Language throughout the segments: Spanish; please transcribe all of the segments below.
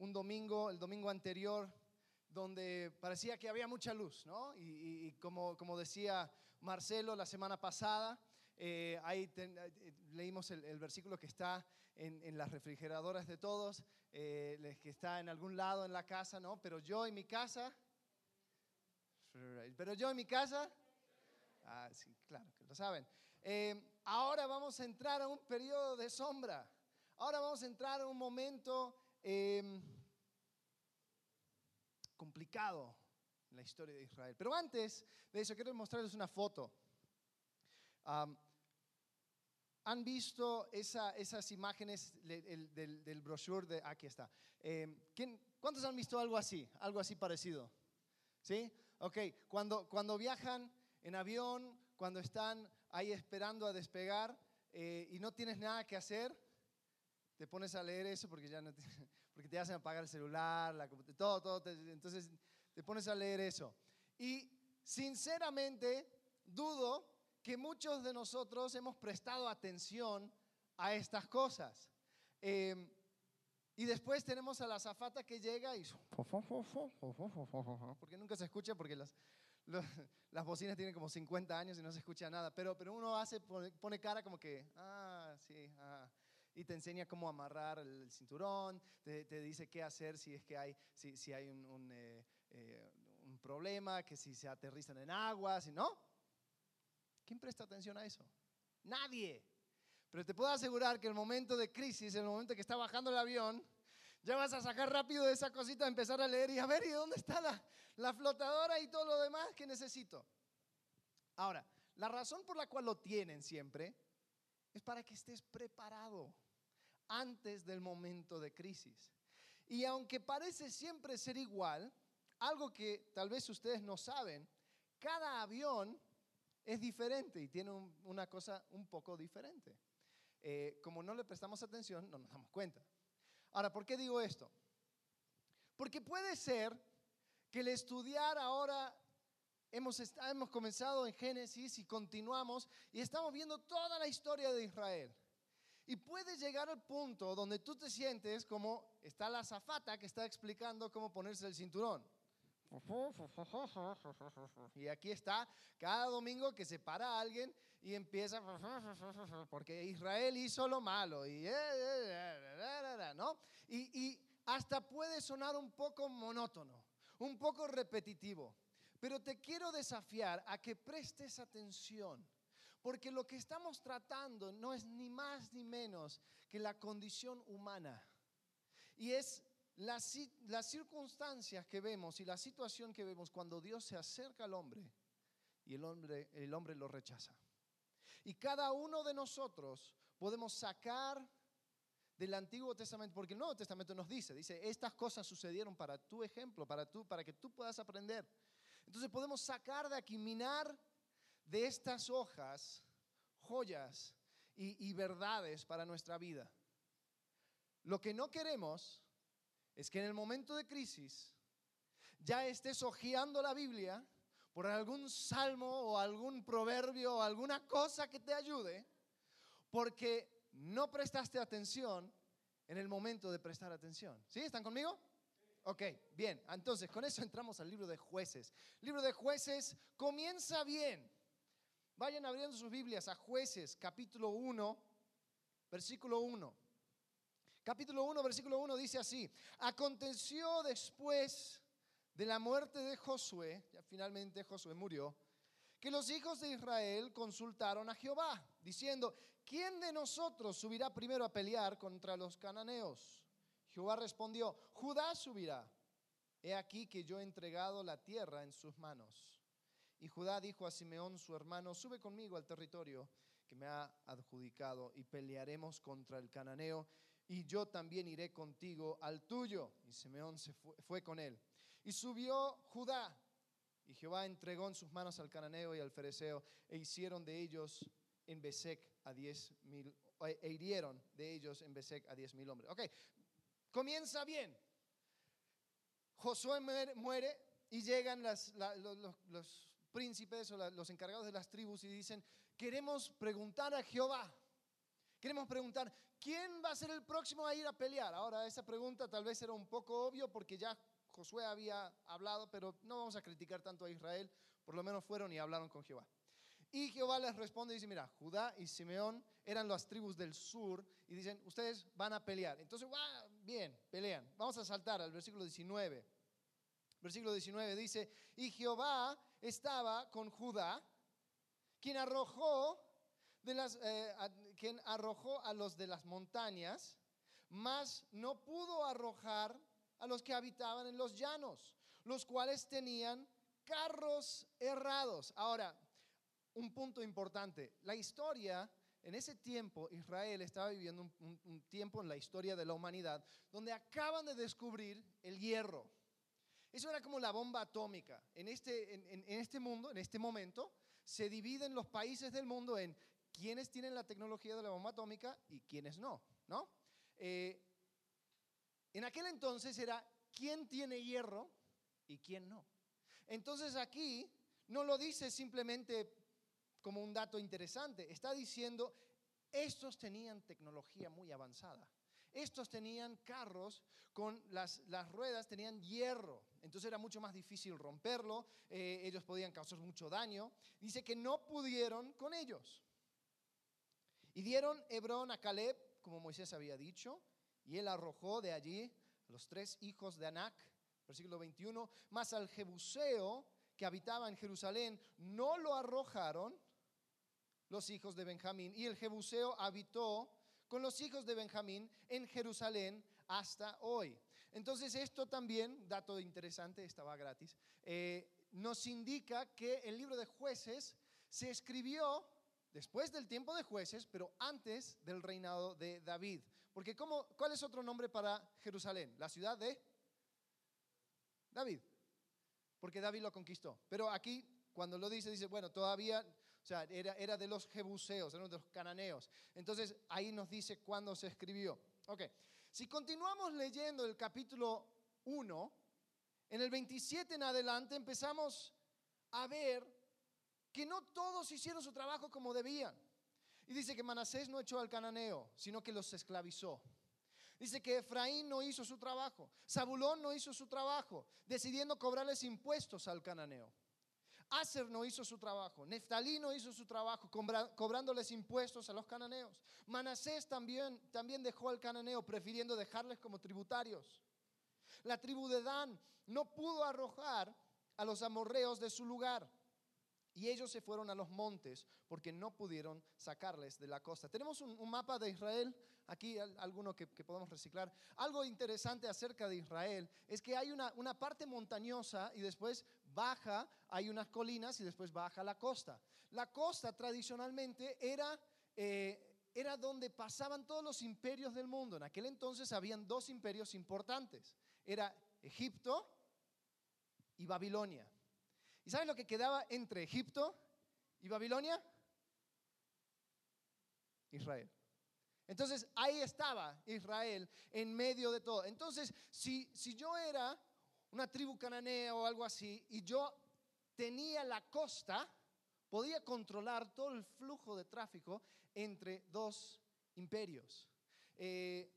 un domingo, el domingo anterior, donde parecía que había mucha luz, ¿no? Y, como, como decía Marcelo la semana pasada, eh, ahí eh, leímos el, versículo que está en, las refrigeradoras de todos, eh, que está en algún lado en la casa, ¿no? Pero yo en mi casa, pero yo en mi casa, ah, sí, claro que lo saben. ahora vamos a entrar a un periodo de sombra. Ahora vamos a entrar a un momento complicado en la historia de Israel. Pero antes de eso, quiero mostrarles una foto. ¿Han visto esas imágenes del, brochure de... Aquí está. Eh, ¿Cuántos han visto algo así? Algo así parecido. ¿Sí? Ok, cuando, cuando viajan en avión, cuando están ahí esperando a despegar eh, y no tienes nada que hacer, te pones a leer eso porque ya no te, porque te hacen apagar el celular, la, todo, todo. entonces te pones a leer eso. Y sinceramente dudo que muchos de nosotros hemos prestado atención a estas cosas. Em, y después tenemos a la zafata que llega y... Porque nunca se escucha, porque las, las bocinas tienen como 50 años y no se escucha nada. Pero, pero uno hace, pone, cara como que, ah, sí, ah. Y te enseña cómo amarrar el cinturón, te, te dice qué hacer si es que hay, si, si hay un, un, eh, eh, un problema, que si se aterrizan en agua, si no. ¿Quién presta atención a eso? Nadie. Pero te puedo asegurar que el momento de crisis, el momento que está bajando el avión, ya vas a sacar rápido de esa cosita, empezar a leer y a ver, ¿y dónde está la, la flotadora y todo lo demás que necesito? Ahora, la razón por la cual lo tienen siempre es para que estés preparado antes del momento de crisis. Y aunque parece siempre ser igual, algo que tal vez ustedes no saben, cada avión es diferente y tiene una cosa un poco diferente. Eh, como no le prestamos atención, no nos damos cuenta. Ahora, ¿por qué digo esto? Porque puede ser que el estudiar ahora hemos, hemos comenzado en Génesis y continuamos y estamos viendo toda la historia de Israel. Y puede llegar al punto donde tú te sientes como está la zafata que está explicando cómo ponerse el cinturón. Y aquí está cada domingo que se para alguien y empieza porque Israel hizo lo malo y, ¿no? y, y hasta puede sonar un poco monótono, un poco repetitivo. Pero te quiero desafiar a que prestes atención. Porque lo que estamos tratando no es ni más ni menos que la condición humana. Y es las, circunstancias que vemos y la situación que vemos cuando Dios se acerca al hombre y el hombre, el hombre lo rechaza. Y cada uno de nosotros podemos sacar del Antiguo Testamento, porque el Nuevo Testamento nos dice, dice, estas cosas sucedieron para tu ejemplo, para, tú, para que tú puedas aprender. Entonces podemos sacar de aquí, minar de estas hojas joyas y, y verdades para nuestra vida. Lo que no queremos es que en el momento de crisis ya estés hojeando la Biblia por algún salmo o algún proverbio o alguna cosa que te ayude, porque no prestaste atención en el momento de prestar atención. ¿Sí? ¿Están conmigo? Ok, bien. Entonces, con eso entramos al libro de jueces. El libro de jueces comienza bien. Vayan abriendo sus Biblias a jueces, capítulo 1, versículo 1. Capítulo 1, versículo 1 dice así, aconteció después de la muerte de Josué, ya finalmente Josué murió, que los hijos de Israel consultaron a Jehová, diciendo, ¿quién de nosotros subirá primero a pelear contra los cananeos? Jehová respondió, Judá subirá. He aquí que yo he entregado la tierra en sus manos. Y Judá dijo a Simeón, su hermano, sube conmigo al territorio que me ha adjudicado y pelearemos contra el cananeo y yo también iré contigo al tuyo. Y Simeón se fue, con él. Y subió Judá, y Jehová entregó en sus manos al cananeo y al fereceo, e hicieron de ellos en Besec a diez mil, e hirieron de ellos en Besec a diez mil hombres. Ok, comienza bien. Josué muere, y llegan los, príncipes o los encargados de las tribus y dicen, queremos preguntar a Jehová. Queremos preguntar, ¿quién va a ser el próximo a ir a pelear? Ahora, esa pregunta tal vez era un poco obvio porque ya Josué había hablado, pero no vamos a criticar tanto a Israel, por lo menos fueron y hablaron con Jehová. Y Jehová les responde y dice, mira, Judá y Simeón eran las tribus del sur y dicen, ustedes van a pelear. Entonces, bien, pelean. Vamos a saltar al versículo 19. Versículo 19 dice, y Jehová estaba con Judá, quien arrojó, de las, eh, a, quien arrojó a los de las montañas, mas no pudo arrojar a los que habitaban en los llanos, los cuales tenían carros errados. Ahora, un punto importante. La historia, en ese tiempo, Israel estaba viviendo un, tiempo en la historia de la humanidad donde acaban de descubrir el hierro. Eso era como la bomba atómica. En este, en, este mundo, en este momento, se dividen los países del mundo en quienes tienen la tecnología de la bomba atómica y quienes no, ¿no? Eh, en aquel entonces era quién tiene hierro y quién no. Entonces aquí no lo dice simplemente como un dato interesante. Está diciendo, estos tenían tecnología muy avanzada. Estos tenían carros con las, las ruedas, tenían hierro. Entonces era mucho más difícil romperlo. Eh, ellos podían causar mucho daño. Dice que no pudieron con ellos. Y dieron Hebrón a Caleb, como Moisés había dicho, y él arrojó de allí a los tres hijos de Anac, versículo 21, más al Jebuseo que habitaba en Jerusalén, no lo arrojaron los hijos de Benjamín. Y el Jebuseo habitó con los hijos de Benjamín en Jerusalén hasta hoy. Entonces esto también, dato interesante, estaba gratis, eh, nos indica que el libro de jueces se escribió después del tiempo de jueces, pero antes del reinado de David. Porque ¿cómo, ¿cuál es otro nombre para Jerusalén? La ciudad de David. Porque David lo conquistó. Pero aquí, cuando lo dice, dice, bueno, todavía o sea, era, era de los jebuseos, era de los cananeos. Entonces, ahí nos dice cuándo se escribió. Ok, si continuamos leyendo el capítulo 1, en el 27 en adelante empezamos a ver que no todos hicieron su trabajo como debían. Y dice que Manasés no echó al cananeo, sino que los esclavizó. Dice que Efraín no hizo su trabajo, Zabulón no hizo su trabajo, decidiendo cobrarles impuestos al cananeo. Aser no hizo su trabajo, Neftalí no hizo su trabajo, cobrándoles impuestos a los cananeos. Manasés también, también dejó al cananeo, prefiriendo dejarles como tributarios. La tribu de Dan no pudo arrojar a los amorreos de su lugar. Y ellos se fueron a los montes porque no pudieron sacarles de la costa. Tenemos un, mapa de Israel, aquí alguno que, podemos reciclar. Algo interesante acerca de Israel es que hay una, una parte montañosa y después baja, hay unas colinas y después baja la costa. La costa tradicionalmente era... Eh, era donde pasaban todos los imperios del mundo. En aquel entonces habían dos imperios importantes. Era Egipto y Babilonia. ¿Y saben lo que quedaba entre Egipto y Babilonia? Israel. Entonces ahí estaba Israel en medio de todo. Entonces, si, si yo era una tribu cananea o algo así y yo tenía la costa, podía controlar todo el flujo de tráfico entre dos imperios. Eh,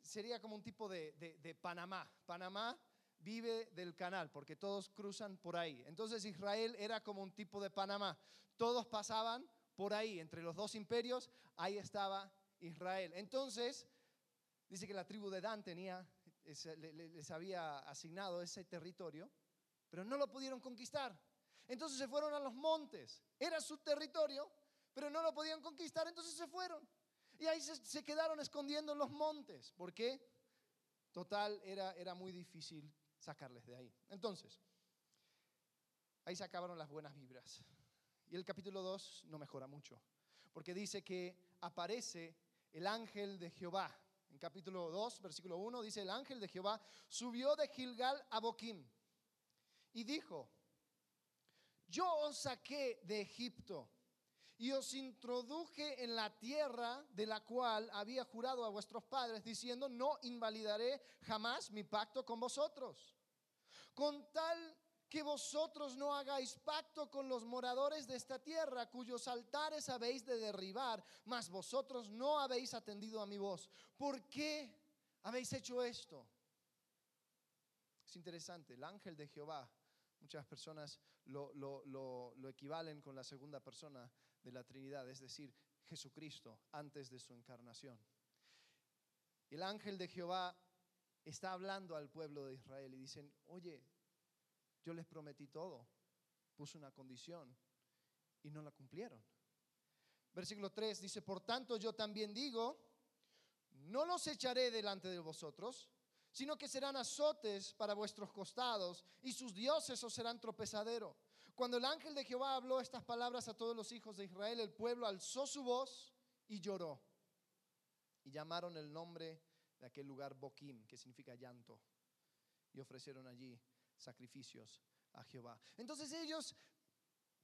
sería como un tipo de, de Panamá. Panamá vive del canal, porque todos cruzan por ahí. Entonces Israel era como un tipo de Panamá. Todos pasaban por ahí, entre los dos imperios, ahí estaba Israel. Entonces, dice que la tribu de Dan tenía, les había asignado ese territorio, pero no lo pudieron conquistar. Entonces se fueron a los montes. Era su territorio, pero no lo podían conquistar, entonces se fueron. Y ahí se, quedaron escondiendo en los montes. ¿Por qué? Total, era, era muy difícil sacarles de ahí. Entonces, ahí se acabaron las buenas vibras. Y el capítulo 2 no mejora mucho, porque dice que aparece el ángel de Jehová. En capítulo 2, versículo 1, dice, el ángel de Jehová subió de Gilgal a Boquim y dijo, yo os saqué de Egipto y os introduje en la tierra de la cual había jurado a vuestros padres, diciendo, no invalidaré jamás mi pacto con vosotros. Con tal que vosotros no hagáis pacto con los moradores de esta tierra, cuyos altares habéis de derribar, mas vosotros no habéis atendido a mi voz. ¿Por qué habéis hecho esto? Es interesante, el ángel de Jehová, muchas personas lo, lo equivalen con la segunda persona de la Trinidad, es decir, Jesucristo antes de su encarnación. El ángel de Jehová está hablando al pueblo de Israel y dicen, oye, yo les prometí todo, puse una condición y no la cumplieron. Versículo 3 dice, por tanto yo también digo, no los echaré delante de vosotros, sino que serán azotes para vuestros costados y sus dioses os serán tropezadero. Cuando el ángel de Jehová habló estas palabras a todos los hijos de Israel, el pueblo alzó su voz y lloró. Y llamaron el nombre de aquel lugar Boquim, que significa llanto. Y ofrecieron allí sacrificios a Jehová. Entonces ellos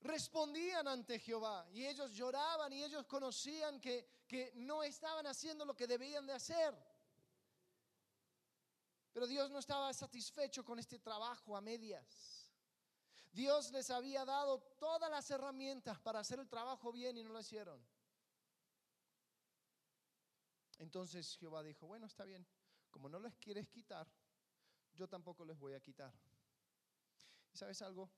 respondían ante Jehová y ellos lloraban y ellos conocían que, que no estaban haciendo lo que debían de hacer. Pero Dios no estaba satisfecho con este trabajo a medias. Dios les había dado todas las herramientas para hacer el trabajo bien y no lo hicieron. Entonces Jehová dijo, bueno, está bien, como no les quieres quitar, yo tampoco les voy a quitar. ¿Y sabes algo?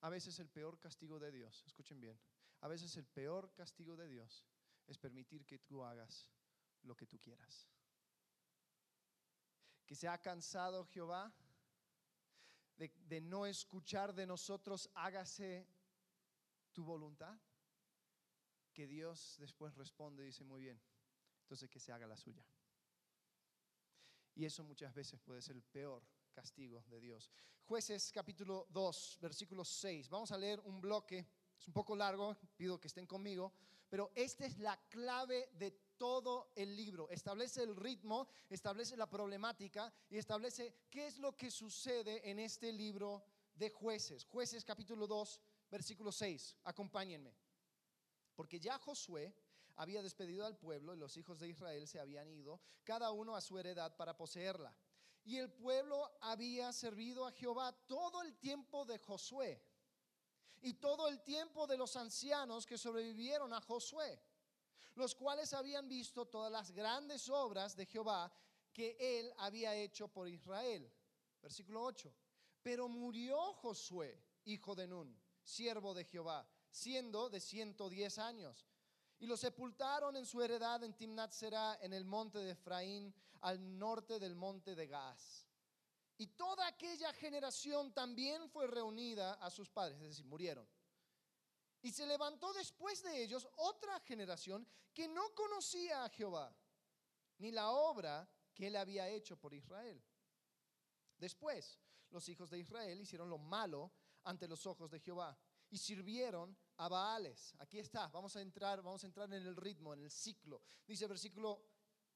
A veces el peor castigo de Dios, escuchen bien, a veces el peor castigo de Dios es permitir que tú hagas lo que tú quieras. Que se ha cansado Jehová de, de no escuchar de nosotros, hágase tu voluntad. Que Dios después responde y dice, muy bien, entonces que se haga la suya. Y eso muchas veces puede ser el peor castigo de Dios. Jueces capítulo 2, versículo 6. Vamos a leer un bloque, es un poco largo, pido que estén conmigo, pero esta es la clave de todo el libro. Establece el ritmo, establece la problemática y establece qué es lo que sucede en este libro de jueces. Jueces capítulo 2, versículo 6. Acompáñenme. Porque ya Josué había despedido al pueblo y los hijos de Israel se habían ido, cada uno a su heredad para poseerla. Y el pueblo había servido a Jehová todo el tiempo de Josué y todo el tiempo de los ancianos que sobrevivieron a Josué, los cuales habían visto todas las grandes obras de Jehová que él había hecho por Israel. Versículo 8. Pero murió Josué, hijo de Nun, siervo de Jehová, siendo de 110 años y lo sepultaron en su heredad en Timnat Será, en el monte de Efraín, al norte del monte de Gaz. Y toda aquella generación también fue reunida a sus padres, es decir, murieron. Y se levantó después de ellos otra generación que no conocía a Jehová, ni la obra que él había hecho por Israel. Después, los hijos de Israel hicieron lo malo ante los ojos de Jehová y sirvieron a Baales. Aquí está, vamos a entrar, vamos a entrar en el ritmo, en el ciclo. Dice versículo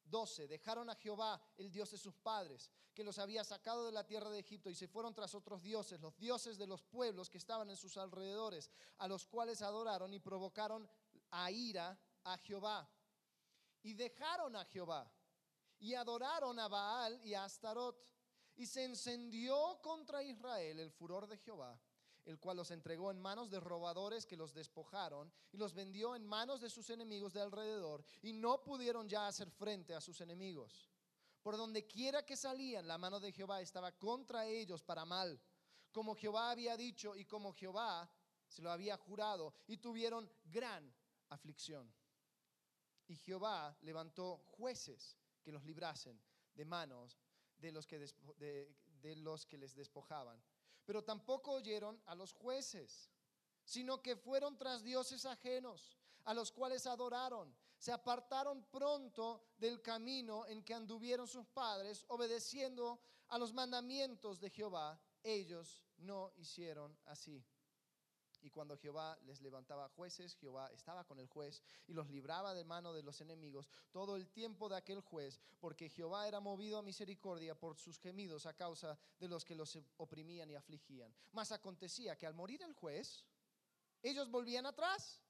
12, dejaron a Jehová, el Dios de sus padres, que los había sacado de la tierra de Egipto y se fueron tras otros dioses, los dioses de los pueblos que estaban en sus alrededores, a los cuales adoraron y provocaron a ira a Jehová. Y dejaron a Jehová y adoraron a Baal y a Astarot. Y se encendió contra Israel el furor de Jehová el cual los entregó en manos de robadores que los despojaron y los vendió en manos de sus enemigos de alrededor y no pudieron ya hacer frente a sus enemigos. Por donde quiera que salían, la mano de Jehová estaba contra ellos para mal, como Jehová había dicho y como Jehová se lo había jurado, y tuvieron gran aflicción. Y Jehová levantó jueces que los librasen de manos de los que, de los que les despojaban pero tampoco oyeron a los jueces, sino que fueron tras dioses ajenos, a los cuales adoraron. Se apartaron pronto del camino en que anduvieron sus padres, obedeciendo a los mandamientos de Jehová. Ellos no hicieron así. Y cuando Jehová les levantaba jueces, Jehová estaba con el juez y los libraba de mano de los enemigos todo el tiempo de aquel juez, porque Jehová era movido a misericordia por sus gemidos a causa de los que los oprimían y afligían. Mas acontecía que al morir el juez, ellos volvían atrás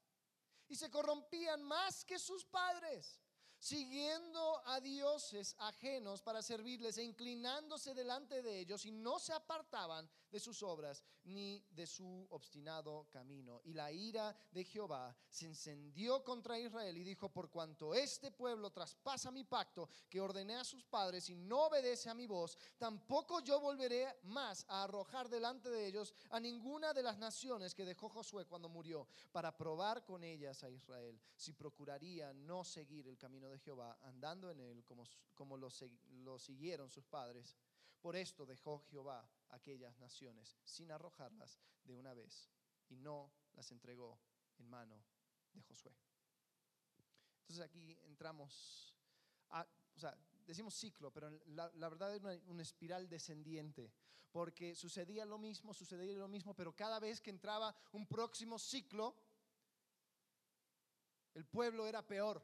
y se corrompían más que sus padres. Siguiendo a dioses ajenos para servirles e inclinándose delante de ellos y no se apartaban de sus obras ni de su obstinado camino. Y la ira de Jehová se encendió contra Israel y dijo, por cuanto este pueblo traspasa mi pacto que ordené a sus padres y no obedece a mi voz, tampoco yo volveré más a arrojar delante de ellos a ninguna de las naciones que dejó Josué cuando murió, para probar con ellas a Israel, si procuraría no seguir el camino de Jehová, andando en él como, como lo, lo siguieron sus padres. Por esto dejó Jehová aquellas naciones sin arrojarlas de una vez y no las entregó en mano de Josué. Entonces aquí entramos, a, o sea, decimos ciclo, pero la, la verdad es una, una, espiral descendiente, porque sucedía lo mismo, sucedía lo mismo, pero cada vez que entraba un próximo ciclo, el pueblo era peor.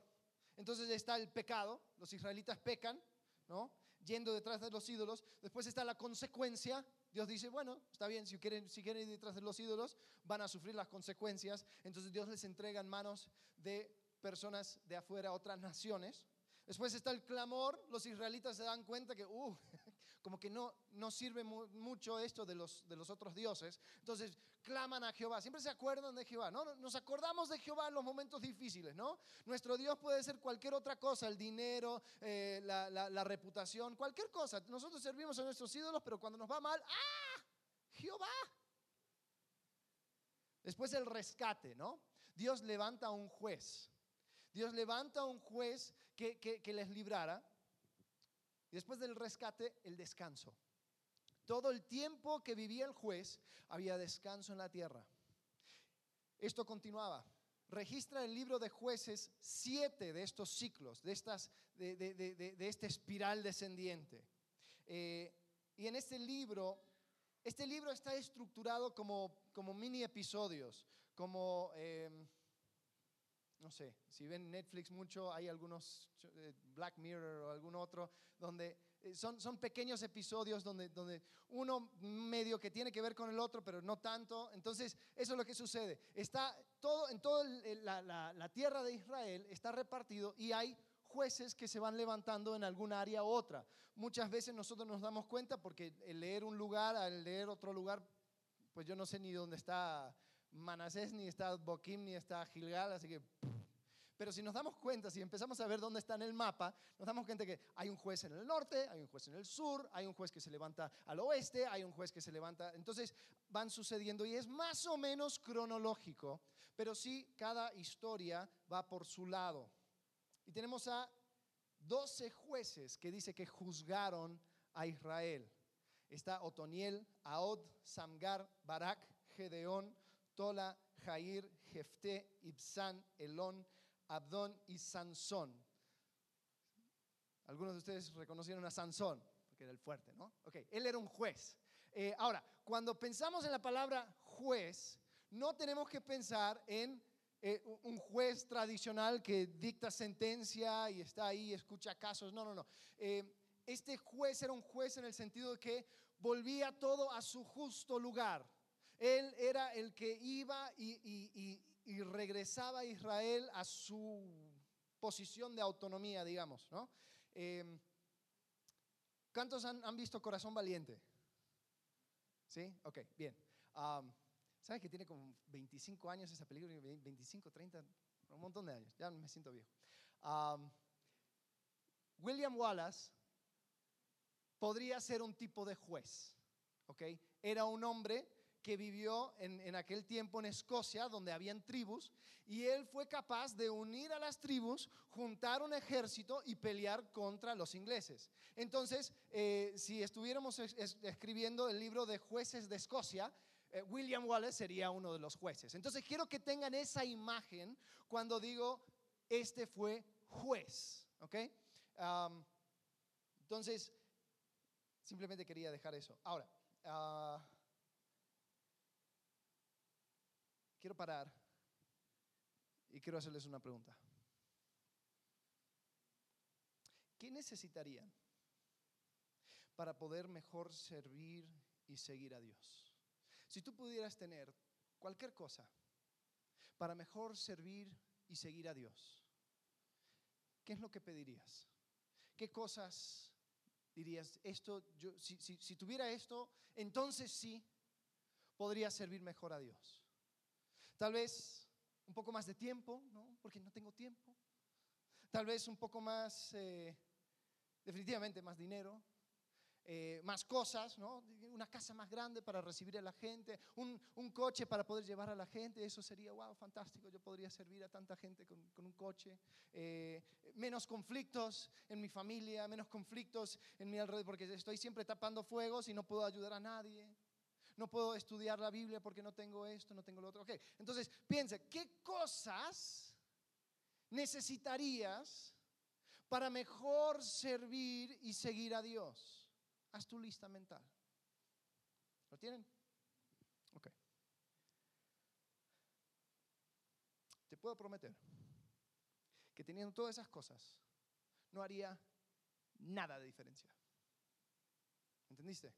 Entonces está el pecado, los israelitas pecan, ¿no? Yendo detrás de los ídolos. Después está la consecuencia. Dios dice, bueno, está bien, si quieren, si quieren ir detrás de los ídolos, van a sufrir las consecuencias. Entonces Dios les entrega en manos de personas de afuera, otras naciones. Después está el clamor, los israelitas se dan cuenta que, uh, como que no, no sirve mucho esto de los, de los otros dioses. Entonces claman a Jehová, siempre se acuerdan de Jehová, ¿no? Nos acordamos de Jehová en los momentos difíciles, ¿no? Nuestro Dios puede ser cualquier otra cosa, el dinero, eh, la, reputación, cualquier cosa. Nosotros servimos a nuestros ídolos, pero cuando nos va mal, ¡ah! Jehová. Después el rescate, ¿no? Dios levanta a un juez. Dios levanta a un juez que, que les librara. Y después del rescate, el descanso. Todo el tiempo que vivía el juez, había descanso en la tierra. Esto continuaba. Registra el libro de jueces siete de estos ciclos, de, estas, de, de, de, de esta espiral descendiente. Eh, y en este libro, este libro está estructurado como, como mini episodios, como... Eh, no sé, si ven Netflix mucho, hay algunos, eh, Black Mirror o algún otro, donde eh, son, son pequeños episodios donde, donde uno medio que tiene que ver con el otro, pero no tanto. Entonces, eso es lo que sucede. Está todo, en toda la, la, la tierra de Israel está repartido y hay jueces que se van levantando en alguna área u otra. Muchas veces nosotros nos damos cuenta porque el leer un lugar, al leer otro lugar, pues yo no sé ni dónde está Manasés, ni está Boquim, ni está Gilgal, así que... Pero si nos damos cuenta, si empezamos a ver dónde está en el mapa, nos damos cuenta que hay un juez en el norte, hay un juez en el sur, hay un juez que se levanta al oeste, hay un juez que se levanta. Entonces van sucediendo y es más o menos cronológico, pero sí cada historia va por su lado. Y tenemos a 12 jueces que dice que juzgaron a Israel. Está Otoniel, Aod, Samgar, Barak, Gedeón, Tola, Jair, Jefté, Ibsán, Elón, Abdón y Sansón. Algunos de ustedes reconocieron a Sansón, porque era el fuerte, ¿no? Ok, él era un juez. Eh, ahora, cuando pensamos en la palabra juez, no tenemos que pensar en eh, un juez tradicional que dicta sentencia y está ahí, escucha casos. No, no, no. Eh, este juez era un juez en el sentido de que volvía todo a su justo lugar. Él era el que iba y, regresaba a Israel a su posición de autonomía, digamos. ¿no? Eh, ¿Cuántos han, visto Corazón Valiente? ¿Sí? Ok, bien. Um, ¿Sabes que tiene como 25 años esa película? 25, 30, un montón de años. Ya me siento viejo. William Wallace podría ser un tipo de juez. ¿ok? Era un hombre que vivió en, en, aquel tiempo en Escocia, donde habían tribus, y él fue capaz de unir a las tribus, juntar un ejército y pelear contra los ingleses. Entonces, eh, si estuviéramos es, es, escribiendo el libro de jueces de Escocia, eh, William Wallace sería uno de los jueces. Entonces, quiero que tengan esa imagen cuando digo, este fue juez, ¿ok? Entonces, simplemente quería dejar eso. Ahora, uh, quiero parar y quiero hacerles una pregunta. ¿Qué necesitarían para poder mejor servir y seguir a Dios? Si tú pudieras tener cualquier cosa para mejor servir y seguir a Dios, ¿qué es lo que pedirías? ¿Qué cosas dirías, esto, yo, si, si tuviera esto, entonces sí podría servir mejor a Dios? Tal vez un poco más de tiempo, ¿no? Porque no tengo tiempo. Tal vez un poco más, eh, definitivamente más dinero, eh, más cosas, ¿no? Una casa más grande para recibir a la gente, un, coche para poder llevar a la gente, eso sería, wow, fantástico, yo podría servir a tanta gente con, con un coche. Eh, menos conflictos en mi familia, menos conflictos en mi alrededor, porque estoy siempre tapando fuegos y no puedo ayudar a nadie no puedo estudiar la Biblia porque no tengo esto, no tengo lo otro. Ok, entonces piensa, ¿qué cosas necesitarías para mejor servir y seguir a Dios? Haz tu lista mental. ¿Lo tienen? Ok. Te puedo prometer que teniendo todas esas cosas, no haría nada de diferencia. ¿Entendiste?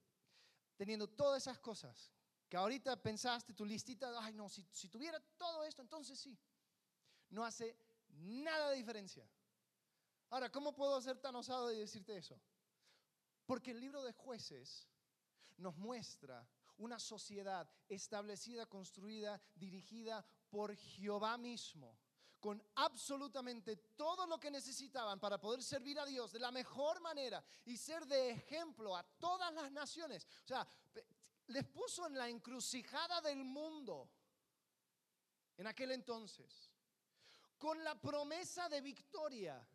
Teniendo todas esas cosas, que ahorita pensaste tu listita, ay no, si, si tuviera todo esto, entonces sí. No hace nada de diferencia. Ahora, ¿cómo puedo ser tan osado de decirte eso? Porque el libro de jueces nos muestra una sociedad establecida, construida, dirigida por Jehová mismo con absolutamente todo lo que necesitaban para poder servir a Dios de la mejor manera y ser de ejemplo a todas las naciones. O sea, les puso en la encrucijada del mundo en aquel entonces, con la promesa de victoria,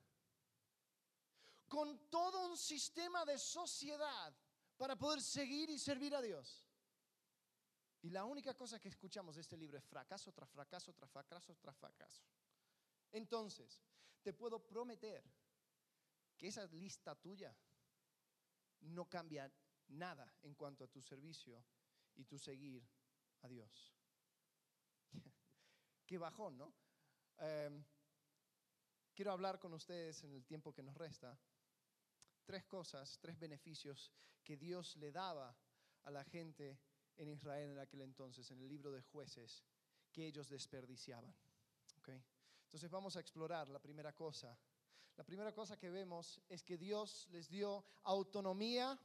con todo un sistema de sociedad para poder seguir y servir a Dios. Y la única cosa que escuchamos de este libro es fracaso tras fracaso, tras fracaso, tras fracaso. Entonces, te puedo prometer que esa lista tuya no cambia nada en cuanto a tu servicio y tu seguir a Dios. Qué bajón, ¿no? Em, quiero hablar con ustedes en el tiempo que nos resta. Tres cosas, tres beneficios que Dios le daba a la gente en Israel en aquel entonces, en el libro de jueces, que ellos desperdiciaban. ¿okay? Entonces vamos a explorar la primera cosa. La primera cosa que vemos es que Dios les dio autonomía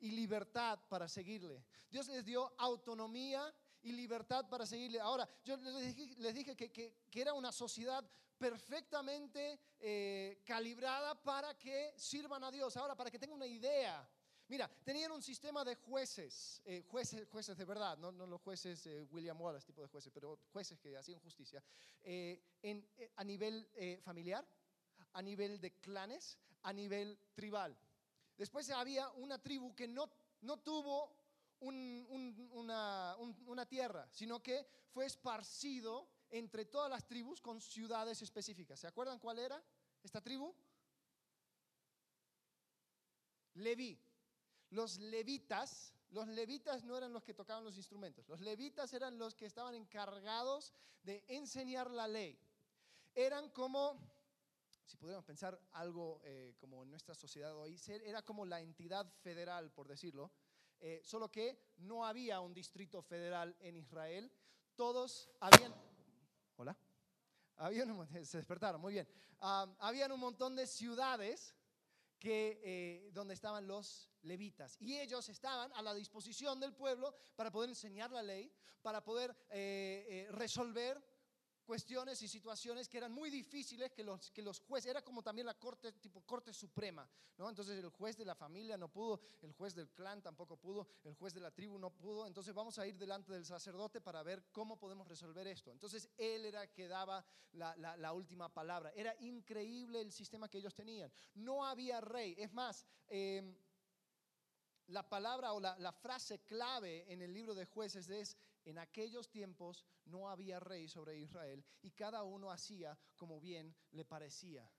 y libertad para seguirle. Dios les dio autonomía y libertad para seguirle. Ahora, yo les dije, que, era una sociedad perfectamente eh, calibrada para que sirvan a Dios. Ahora, para que tengan una idea Mira, tenían un sistema de jueces, eh, jueces, jueces de verdad, no, los jueces eh, William Wallace tipo de jueces, pero jueces que hacían justicia, eh, a nivel familiar, a nivel de clanes, a nivel tribal. Después había una tribu que no, no tuvo una, una tierra, sino que fue esparcido entre todas las tribus con ciudades específicas. ¿Se acuerdan cuál era esta tribu? Leví. Los levitas, los levitas no eran los que tocaban los instrumentos, los levitas eran los que estaban encargados de enseñar la ley. Eran como, si pudiéramos pensar algo eh, como en nuestra sociedad hoy, era como la entidad federal, por decirlo, eh, solo que no había un distrito federal en Israel, todos habían... Hola. Se despertaron, muy bien. Ah, habían un montón de ciudades que, eh, donde estaban los levitas. Y ellos estaban a la disposición del pueblo para poder enseñar la ley, para poder eh, eh, resolver cuestiones y situaciones que eran muy difíciles que los, que los jueces, era como también la corte, tipo corte suprema, ¿no? Entonces el juez de la familia no pudo, el juez del clan tampoco pudo, el juez de la tribu no pudo, entonces vamos a ir delante del sacerdote para ver cómo podemos resolver esto. Entonces él era que daba la, la, última palabra. Era increíble el sistema que ellos tenían. No había rey, es más, em, la palabra o la, frase clave en el libro de jueces es en aquellos tiempos no había rey sobre Israel y cada uno hacía como bien le parecía.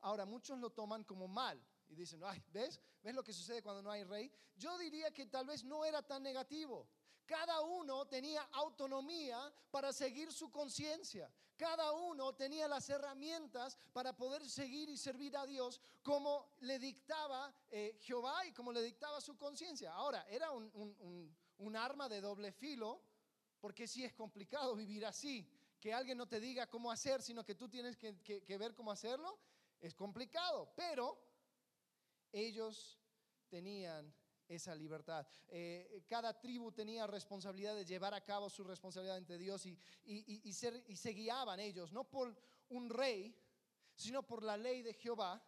Ahora, muchos lo toman como mal y dicen, Ay, ¿ves? ¿Ves lo que sucede cuando no hay rey? Yo diría que tal vez no era tan negativo. Cada uno tenía autonomía para seguir su conciencia. Cada uno tenía las herramientas para poder seguir y servir a Dios como le dictaba eh, Jehová y como le dictaba su conciencia. Ahora, era un, arma de doble filo porque si es complicado vivir así, que alguien no te diga cómo hacer, sino que tú tienes que, ver cómo hacerlo, Es complicado, pero ellos tenían esa libertad. Eh, cada tribu tenía responsabilidad de llevar a cabo su responsabilidad ante Dios y, y, se guiaban ellos, no por un rey, sino por la ley de Jehová,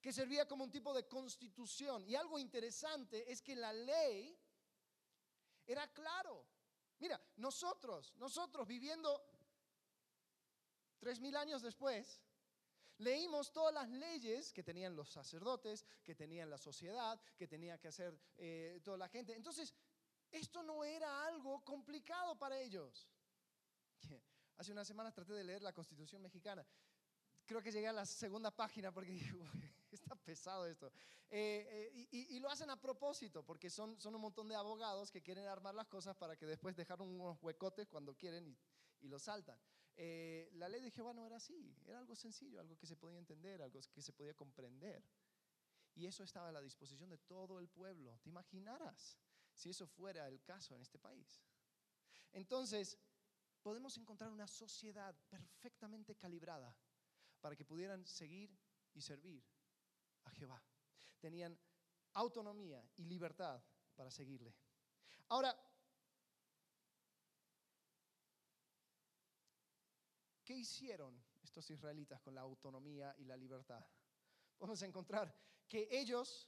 que servía como un tipo de constitución. Y algo interesante es que la ley era claro. Mira, nosotros, nosotros viviendo tres mil años después, Leímos todas las leyes que tenían los sacerdotes, que tenían la sociedad, que tenía que hacer eh, toda la gente. Entonces, esto no era algo complicado para ellos. Hace unas semanas traté de leer la Constitución mexicana. Creo que llegué a la segunda página porque dije, está pesado esto. Eh, eh, y, lo hacen a propósito, porque son, son un montón de abogados que quieren armar las cosas para que después dejar unos huecotes cuando quieren y, y lo saltan. Eh, la ley de Jehová no era así, era algo sencillo, algo que se podía entender, algo que se podía comprender. Y eso estaba a la disposición de todo el pueblo. ¿Te imaginarás si eso fuera el caso en este país? Entonces, podemos encontrar una sociedad perfectamente calibrada para que pudieran seguir y servir a Jehová. Tenían autonomía y libertad para seguirle. Ahora, ¿Qué hicieron estos israelitas con la autonomía y la libertad? Podemos encontrar que ellos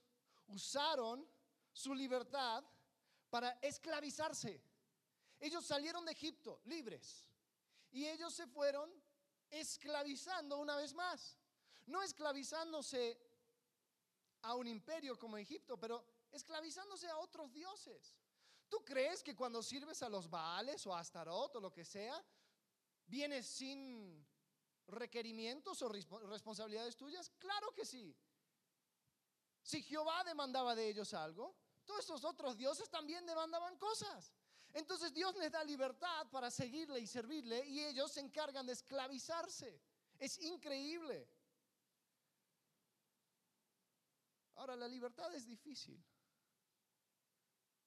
usaron su libertad para esclavizarse. Ellos salieron de Egipto libres y ellos se fueron esclavizando una vez más. No esclavizándose a un imperio como Egipto, pero esclavizándose a otros dioses. ¿Tú crees que cuando sirves a los Baales o a Astarot o lo que sea, ¿Viene sin requerimientos o responsabilidades tuyas? Claro que sí. Si Jehová demandaba de ellos algo, todos esos otros dioses también demandaban cosas. Entonces Dios les da libertad para seguirle y servirle y ellos se encargan de esclavizarse. Es increíble. Ahora, la libertad es difícil.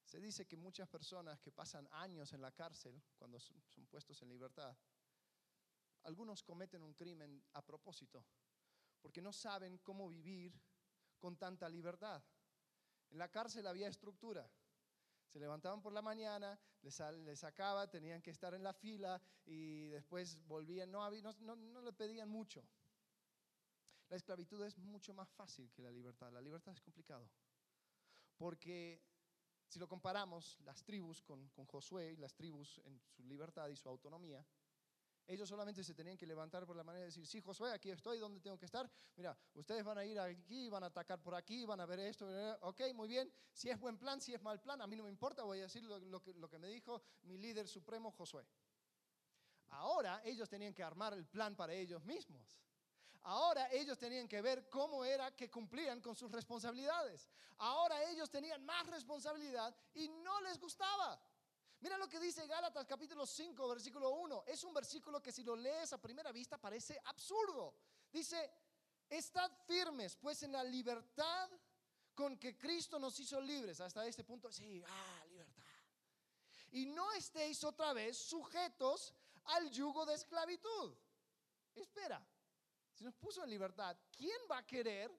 Se dice que muchas personas que pasan años en la cárcel cuando son puestos en libertad, algunos cometen un crimen a propósito, porque no saben cómo vivir con tanta libertad. En la cárcel había estructura. Se levantaban por la mañana, les, sacaba, tenían que estar en la fila y después volvían, no, no, no le pedían mucho. La esclavitud es mucho más fácil que la libertad. La libertad es complicado. Porque si lo comparamos, las tribus con, con Josué, las tribus en su libertad y su autonomía, ellos solamente se tenían que levantar por la manera de decir, sí, Josué, aquí estoy, ¿dónde tengo que estar? Mira, ustedes van a ir aquí, van a atacar por aquí, van a ver esto, ok, muy bien. Si es buen plan, si es mal plan, a mí no me importa, voy a decir lo, que, lo que me dijo mi líder supremo, Josué. Ahora ellos tenían que armar el plan para ellos mismos. Ahora ellos tenían que ver cómo era que cumplían con sus responsabilidades. Ahora ellos tenían más responsabilidad y no les gustaba. Mira lo que dice Gálatas capítulo 5, versículo 1. Es un versículo que si lo lees a primera vista parece absurdo. Dice, estad firmes pues en la libertad con que Cristo nos hizo libres. Hasta este punto, sí, ah, libertad. Y no estéis otra vez sujetos al yugo de esclavitud. Espera, si nos puso en libertad, ¿quién va a querer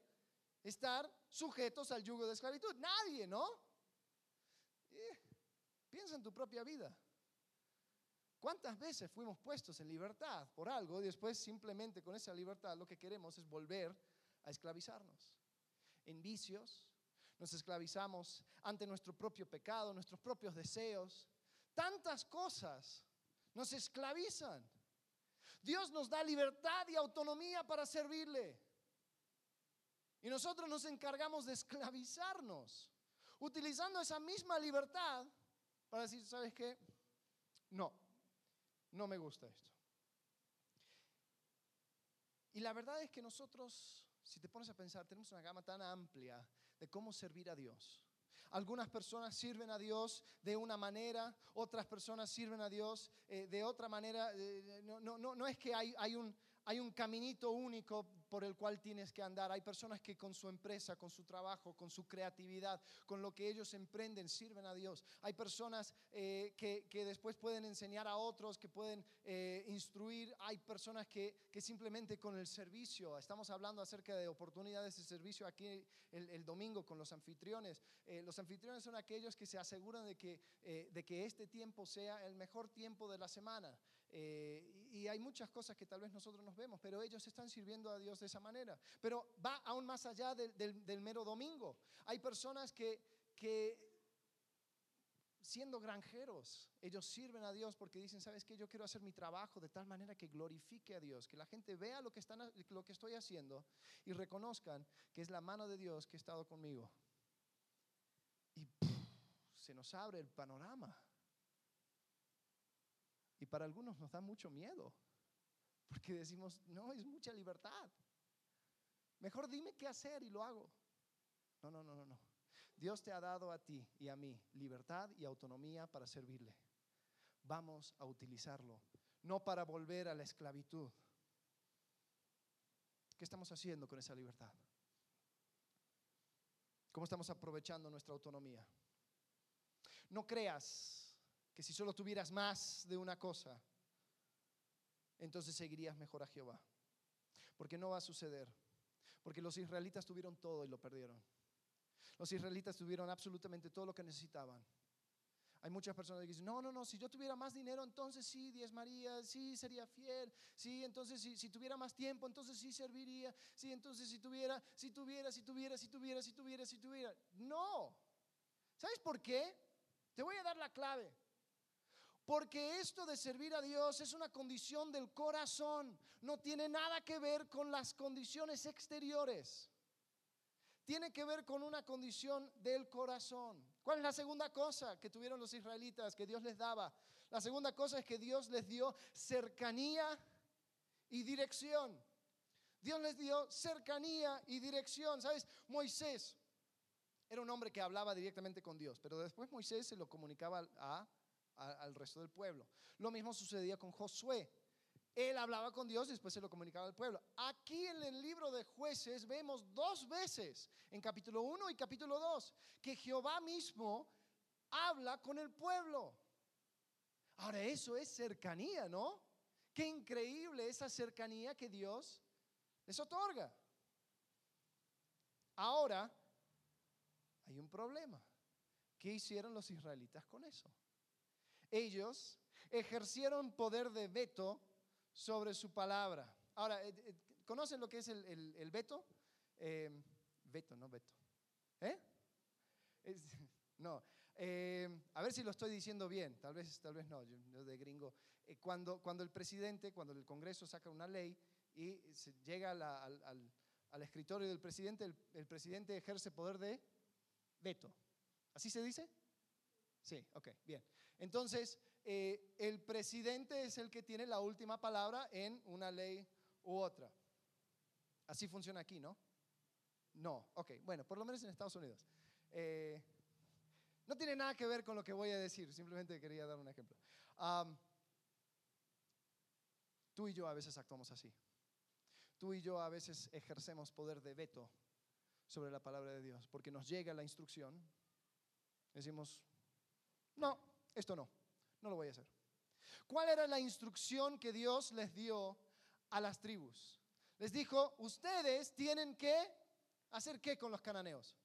estar sujetos al yugo de esclavitud? Nadie, ¿no? Eh, Piensa en tu propia vida. ¿Cuántas veces fuimos puestos en libertad por algo y después simplemente con esa libertad lo que queremos es volver a esclavizarnos? En vicios, nos esclavizamos ante nuestro propio pecado, nuestros propios deseos. Tantas cosas nos esclavizan. Dios nos da libertad y autonomía para servirle. Y nosotros nos encargamos de esclavizarnos, utilizando esa misma libertad para decir, ¿sabes qué? No, no me gusta esto. Y la verdad es que nosotros, si te pones a pensar, tenemos una gama tan amplia de cómo servir a Dios. Algunas personas sirven a Dios de una manera, otras personas sirven a Dios eh, de otra manera. no, no, no, es que hay, hay, un, hay un caminito único por el cual tienes que andar. Hay personas que con su empresa, con su trabajo, con su creatividad, con lo que ellos emprenden, sirven a Dios. Hay personas eh, que, que, después pueden enseñar a otros, que pueden eh, instruir. Hay personas que, que, simplemente con el servicio, estamos hablando acerca de oportunidades de servicio aquí el, domingo con los anfitriones. Eh, los anfitriones son aquellos que se aseguran de que, de que este tiempo sea el mejor tiempo de la semana. Eh, y hay muchas cosas que tal vez nosotros nos vemos, pero ellos están sirviendo a Dios de esa manera. Pero va aún más allá del, del, mero domingo. Hay personas que, que siendo granjeros, ellos sirven a Dios porque dicen, ¿sabes qué? Yo quiero hacer mi trabajo de tal manera que glorifique a Dios, que la gente vea lo que, están, lo que estoy haciendo y reconozcan que es la mano de Dios que ha estado conmigo. Y se nos abre el panorama. Y para algunos nos da mucho miedo, porque decimos, no, es mucha libertad. Mejor dime qué hacer y lo hago. No, no, no, no, no. Dios te ha dado a ti y a mí libertad y autonomía para servirle. Vamos a utilizarlo, no para volver a la esclavitud. ¿Qué estamos haciendo con esa libertad? ¿Cómo estamos aprovechando nuestra autonomía? No creas si solo tuvieras más de una cosa, entonces seguirías mejor a Jehová. Porque no va a suceder. Porque los israelitas tuvieron todo y lo perdieron. Los israelitas tuvieron absolutamente todo lo que necesitaban. Hay muchas personas que dicen, no, no, no, si yo tuviera más dinero, entonces sí, diez María, sí, sería fiel, sí, entonces si, si tuviera más tiempo, entonces sí serviría, sí, entonces si tuviera, si tuviera, si tuviera, si tuviera, si tuviera, si tuviera. No. ¿Sabes por qué? Te voy a dar la clave. Porque esto de servir a Dios es una condición del corazón, no tiene nada que ver con las condiciones exteriores. Tiene que ver con una condición del corazón. ¿Cuál es la segunda cosa que tuvieron los israelitas que Dios les daba? La segunda cosa es que Dios les dio cercanía y dirección. Dios les dio cercanía y dirección. ¿Sabes? Moisés era un hombre que hablaba directamente con Dios, pero después Moisés se lo comunicaba a al resto del pueblo. Lo mismo sucedía con Josué. Él hablaba con Dios y después se lo comunicaba al pueblo. Aquí en el libro de jueces vemos dos veces, en capítulo 1 y capítulo 2, que Jehová mismo habla con el pueblo. Ahora eso es cercanía, ¿no? Qué increíble esa cercanía que Dios les otorga. Ahora, hay un problema. ¿Qué hicieron los israelitas con eso? Ellos ejercieron poder de veto sobre su palabra. Ahora, eh, eh, ¿conocen lo que es el, veto? Eh, veto, no veto. ¿Eh? no. a ver si lo estoy diciendo bien, tal vez, tal vez no, yo, de gringo. cuando, cuando el presidente, cuando el Congreso saca una ley y llega al, escritorio del presidente, el, el presidente ejerce poder de veto. ¿Así se dice? Sí, ok, bien. Entonces, eh, el presidente es el que tiene la última palabra en una ley u otra. Así funciona aquí, ¿no? No, ok, bueno, por lo menos en Estados Unidos. Eh, no tiene nada que ver con lo que voy a decir, simplemente quería dar un ejemplo. tú y yo a veces actuamos así. Tú y yo a veces ejercemos poder de veto sobre la palabra de Dios, porque nos llega la instrucción, decimos, no, esto no, no lo voy a hacer. ¿Cuál era la instrucción que Dios les dio a las tribus? Les dijo, ustedes tienen que hacer qué con los cananeos?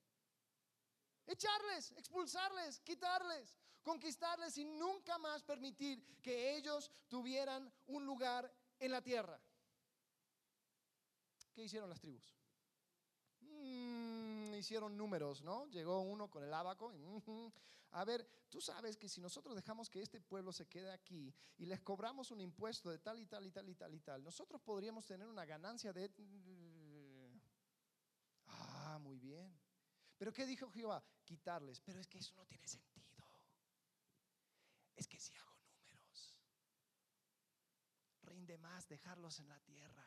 Echarles, expulsarles, quitarles, conquistarles y nunca más permitir que ellos tuvieran un lugar en la tierra. ¿Qué hicieron las tribus? Mm, hicieron números, ¿no? Llegó uno con el abaco a ver, tú sabes que si nosotros dejamos que este pueblo se quede aquí y les cobramos un impuesto de tal y tal y tal y tal y tal, nosotros podríamos tener una ganancia de... Ah, muy bien. Pero ¿qué dijo Jehová? Quitarles. Pero es que eso no tiene sentido. Es que si hago números, rinde más dejarlos en la tierra.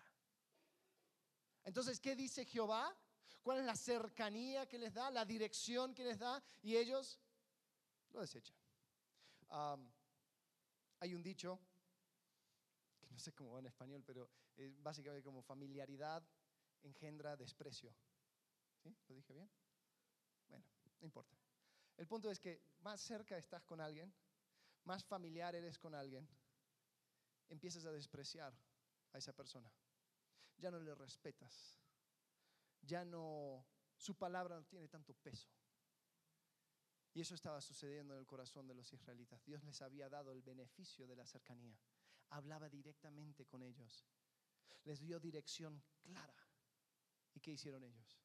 Entonces, ¿qué dice Jehová? ¿Cuál es la cercanía que les da, la dirección que les da? Y ellos lo desechan. hay un dicho, que no sé cómo va en español, pero es básicamente como familiaridad engendra desprecio. ¿Sí? ¿Lo dije bien? Bueno, no importa. El punto es que más cerca estás con alguien, más familiar eres con alguien, empiezas a despreciar a esa persona. Ya no le respetas. Ya no, su palabra no tiene tanto peso. Y eso estaba sucediendo en el corazón de los israelitas. Dios les había dado el beneficio de la cercanía. Hablaba directamente con ellos. Les dio dirección clara. ¿Y qué hicieron ellos?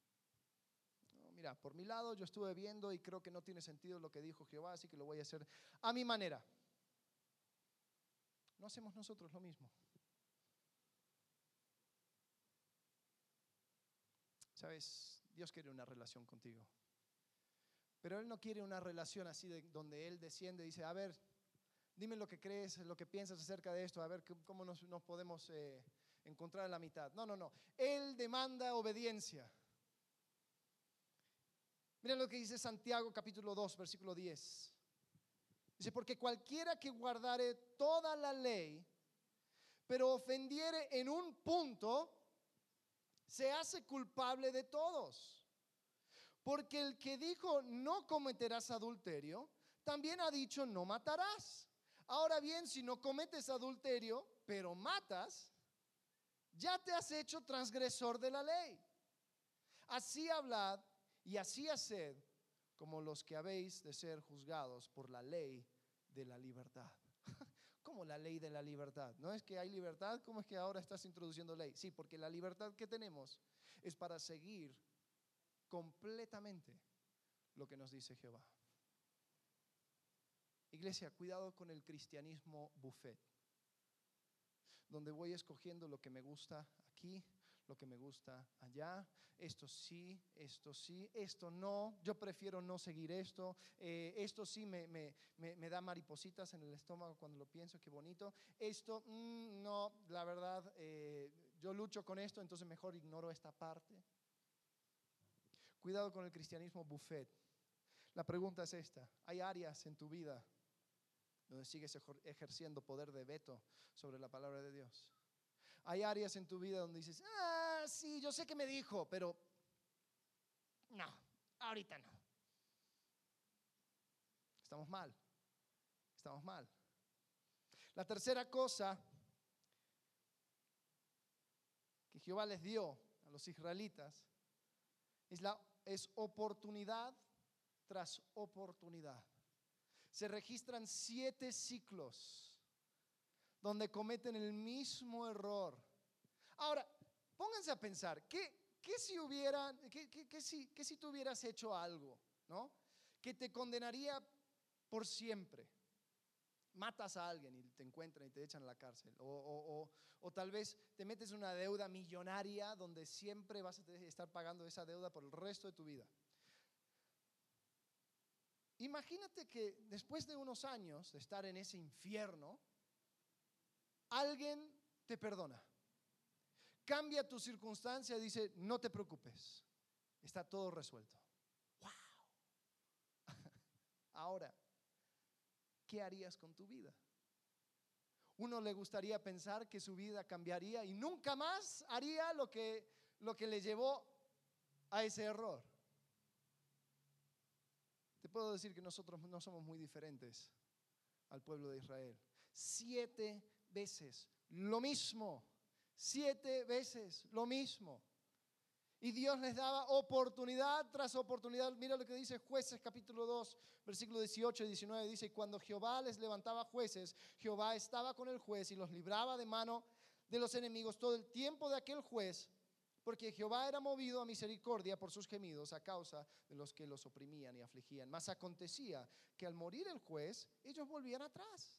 mira, por mi lado yo estuve viendo y creo que no tiene sentido lo que dijo Jehová, así que lo voy a hacer a mi manera. No hacemos nosotros lo mismo. Sabes, Dios quiere una relación contigo. Pero Él no quiere una relación así de, donde Él desciende y dice, a ver, dime lo que crees, lo que piensas acerca de esto, a ver cómo nos, podemos eh, encontrar en la mitad. No, no, no. Él demanda obediencia. Miren lo que dice Santiago capítulo 2, versículo 10. Dice, porque cualquiera que guardare toda la ley, pero ofendiere en un punto, se hace culpable de todos. Porque el que dijo no cometerás adulterio, también ha dicho no matarás. Ahora bien, si no cometes adulterio, pero matas, ya te has hecho transgresor de la ley. Así hablad y así haced como los que habéis de ser juzgados por la ley de la libertad. ¿Cómo la ley de la libertad? ¿No es que hay libertad? ¿Cómo es que ahora estás introduciendo ley? Sí, porque la libertad que tenemos es para seguir completamente lo que nos dice Jehová. Iglesia, cuidado con el cristianismo buffet, donde voy escogiendo lo que me gusta aquí, lo que me gusta allá, esto sí, esto sí, esto no, yo prefiero no seguir esto, eh, esto sí me, da maripositas en el estómago cuando lo pienso, qué bonito, esto mm, no, la verdad, eh, yo lucho con esto, entonces mejor ignoro esta parte. Cuidado con el cristianismo buffet. La pregunta es esta, ¿hay áreas en tu vida donde sigues ejerciendo poder de veto sobre la palabra de Dios? Hay áreas en tu vida donde dices, ah, sí, yo sé que me dijo, pero no, ahorita no. Estamos mal, estamos mal. La tercera cosa que Jehová les dio a los israelitas es la es oportunidad tras oportunidad. Se registran siete ciclos donde cometen el mismo error. Ahora, pónganse a pensar, ¿qué, si hubiera, qué, si, si tú hubieras hecho algo, ¿no? Que te condenaría por siempre. Matas a alguien y te encuentran y te echan a la cárcel. O, o tal vez te metes en una deuda millonaria donde siempre vas a estar pagando esa deuda por el resto de tu vida. Imagínate que después de unos años de estar en ese infierno, alguien te perdona. Cambia tu circunstancia dice, no te preocupes, está todo resuelto. ¡Wow! Ahora, ¿qué harías con tu vida? Uno le gustaría pensar que su vida cambiaría y nunca más haría lo que, lo que le llevó a ese error. Te puedo decir que nosotros no somos muy diferentes al pueblo de Israel. Siete veces lo mismo, siete veces lo mismo. Y Dios les daba oportunidad tras oportunidad. Mira lo que dice jueces capítulo 2, versículo 18 y 19. Dice, cuando Jehová les levantaba jueces, Jehová estaba con el juez y los libraba de mano de los enemigos todo el tiempo de aquel juez, porque Jehová era movido a misericordia por sus gemidos a causa de los que los oprimían y afligían. Mas acontecía que al morir el juez, ellos volvían atrás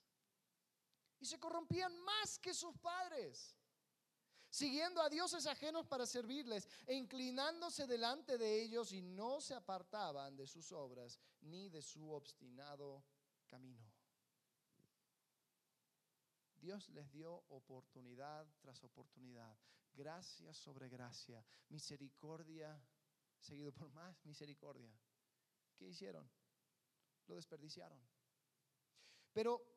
y se corrompían más que sus padres siguiendo a dioses ajenos para servirles e inclinándose delante de ellos y no se apartaban de sus obras ni de su obstinado camino. Dios les dio oportunidad tras oportunidad, gracia sobre gracia, misericordia seguido por más misericordia. ¿Qué hicieron? Lo desperdiciaron. Pero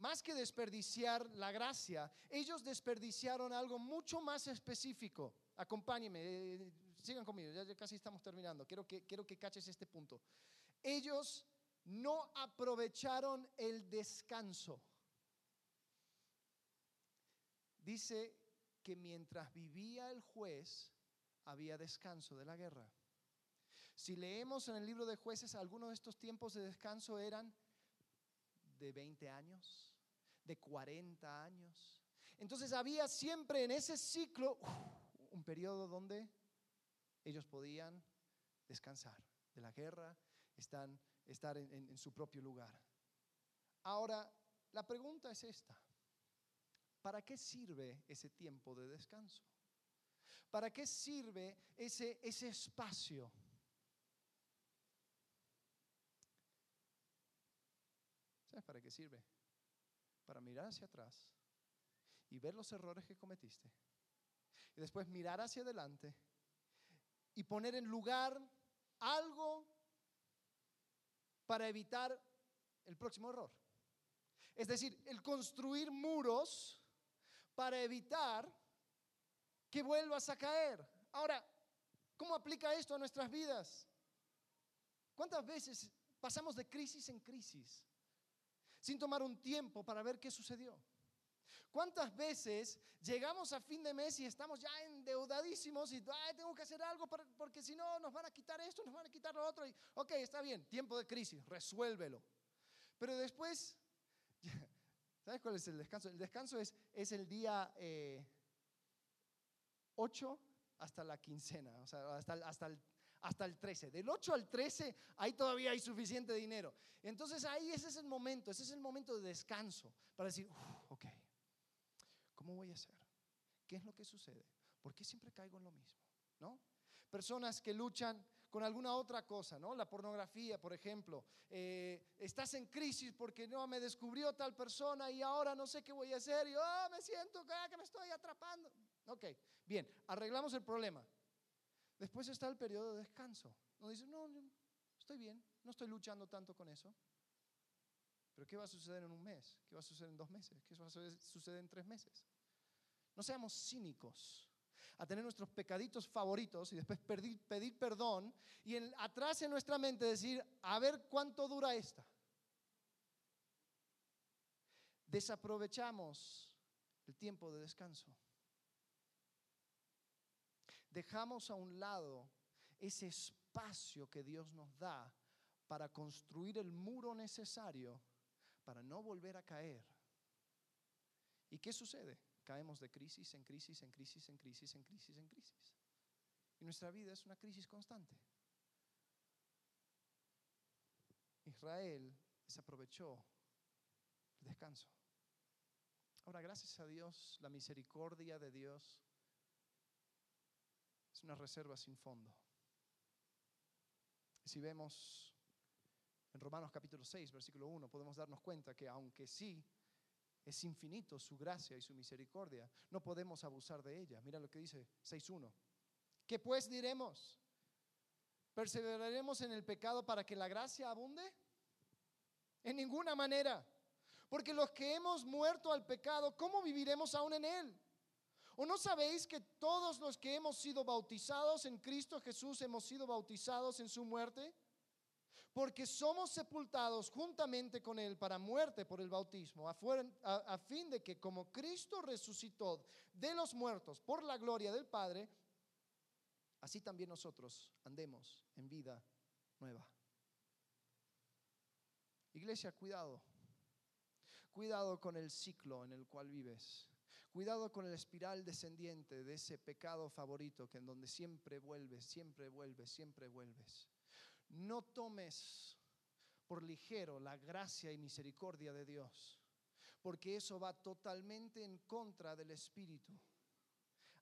más que desperdiciar la gracia, ellos desperdiciaron algo mucho más específico. Acompáñenme, eh, sigan conmigo, ya, casi estamos terminando. Quiero que, quiero que caches este punto. Ellos no aprovecharon el descanso. Dice que mientras vivía el juez, había descanso de la guerra. Si leemos en el libro de jueces, algunos de estos tiempos de descanso eran de 20 años, de 40 años. Entonces había siempre en ese ciclo un periodo donde ellos podían descansar de la guerra, están, estar en, en su propio lugar. Ahora, la pregunta es esta. ¿Para qué sirve ese tiempo de descanso? ¿Para qué sirve ese, ese espacio? ¿Sabes para qué sirve? Para mirar hacia atrás y ver los errores que cometiste. Y después mirar hacia adelante y poner en lugar algo para evitar el próximo error. Es decir, el construir muros para evitar que vuelvas a caer. Ahora, ¿cómo aplica esto a nuestras vidas? ¿Cuántas veces pasamos de crisis en crisis sin tomar un tiempo para ver qué sucedió? ¿Cuántas veces llegamos a fin de mes y estamos ya endeudadísimos y tengo que hacer algo porque si no nos van a quitar esto, nos van a quitar lo otro? Y, ok, está bien, tiempo de crisis, resuélvelo. Pero después, ¿sabes cuál es el descanso? El descanso es, es el día eh, 8 hasta la quincena, o sea, hasta, hasta, el, hasta el 13. Del 8 al 13, ahí todavía hay suficiente dinero. Entonces ahí ese es el momento, ese es el momento de descanso para decir, ok, ¿cómo voy a hacer? ¿Qué es lo que sucede? ¿Por qué siempre caigo en lo mismo? ¿No? Personas que luchan con alguna otra cosa, ¿no? La pornografía, por ejemplo. Eh, estás en crisis porque no me descubrió tal persona y ahora no sé qué voy a hacer y oh, me siento que me estoy atrapando. Ok, bien, arreglamos el problema. Después está el periodo de descanso. No dice, no, estoy bien, no estoy luchando tanto con eso. Pero ¿qué va a suceder en un mes? ¿Qué va a suceder en dos meses? ¿Qué va a suceder en tres meses? No seamos cínicos a tener nuestros pecaditos favoritos y después pedir perdón y atrás en nuestra mente decir, a ver cuánto dura esta. Desaprovechamos el tiempo de descanso. Dejamos a un lado ese espacio que Dios nos da para construir el muro necesario para no volver a caer. ¿Y qué sucede? Caemos de crisis en crisis, en crisis, en crisis, en crisis, en crisis. Y nuestra vida es una crisis constante. Israel desaprovechó el descanso. Ahora, gracias a Dios, la misericordia de Dios es una reserva sin fondo. Si vemos en Romanos capítulo 6, versículo 1, podemos darnos cuenta que aunque sí es infinito su gracia y su misericordia, no podemos abusar de ella. Mira lo que dice 6.1. ¿Qué pues diremos? ¿Perseveraremos en el pecado para que la gracia abunde? En ninguna manera. Porque los que hemos muerto al pecado, ¿cómo viviremos aún en él? ¿O no sabéis que todos los que hemos sido bautizados en Cristo Jesús hemos sido bautizados en su muerte? Porque somos sepultados juntamente con Él para muerte por el bautismo, a, fin de que como Cristo resucitó de los muertos por la gloria del Padre, así también nosotros andemos en vida nueva. Iglesia, cuidado. Cuidado con el ciclo en el cual vives. Cuidado con el espiral descendiente de ese pecado favorito que en donde siempre vuelves, siempre vuelves, siempre vuelves. No tomes por ligero la gracia y misericordia de Dios, porque eso va totalmente en contra del Espíritu.